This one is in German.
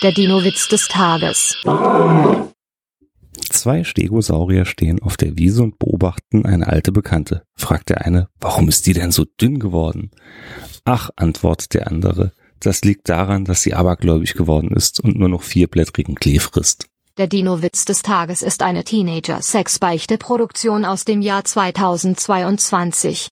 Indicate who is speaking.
Speaker 1: Der Dino-Witz des Tages.
Speaker 2: Zwei Stegosaurier stehen auf der Wiese und beobachten eine alte Bekannte. Fragt der eine, warum ist die denn so dünn geworden? Ach, antwortet der andere, das liegt daran, dass sie abergläubig geworden ist und nur noch vierblättrigen Klee frisst.
Speaker 1: Der Dino-Witz des Tages ist eine Teenager-Sex-Beichte-Produktion aus dem Jahr 2022.